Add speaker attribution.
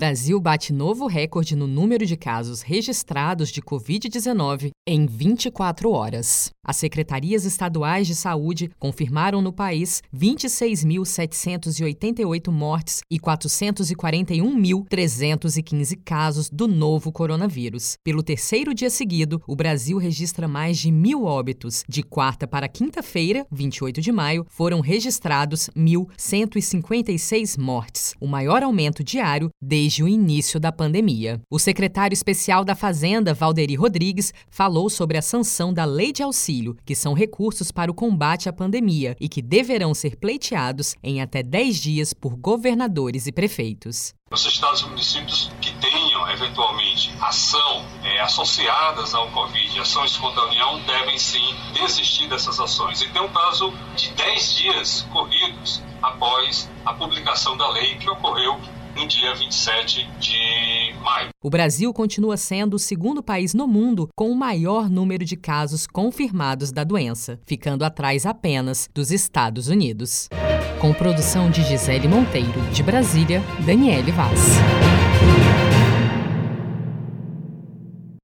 Speaker 1: Brasil bate novo recorde no número de casos registrados de Covid-19 em 24 horas. As secretarias estaduais de saúde confirmaram no país 26.788 mortes e 441.315 casos do novo coronavírus. Pelo terceiro dia seguido, o Brasil registra mais de mil óbitos. De quarta para quinta-feira, 28 de maio, foram registrados 1.156 mortes, o maior aumento diário desde o início da pandemia. O secretário especial da Fazenda, Valderi Rodrigues, falou sobre a sanção da Lei de Auxílio auxílio, que são recursos para o combate à pandemia e que deverão ser pleiteados em até 10 dias por governadores e prefeitos.
Speaker 2: Os estados e municípios que tenham, eventualmente, ação é, associadas ao Covid, ações contra a União, devem sim desistir dessas ações. E tem um prazo de 10 dias corridos após a publicação da lei que ocorreu no dia 27 de maio.
Speaker 1: O Brasil continua sendo o segundo país no mundo com o maior número de casos confirmados da doença, ficando atrás apenas dos Estados Unidos. Com produção de Gisele Monteiro, de Brasília, Daniele Vaz.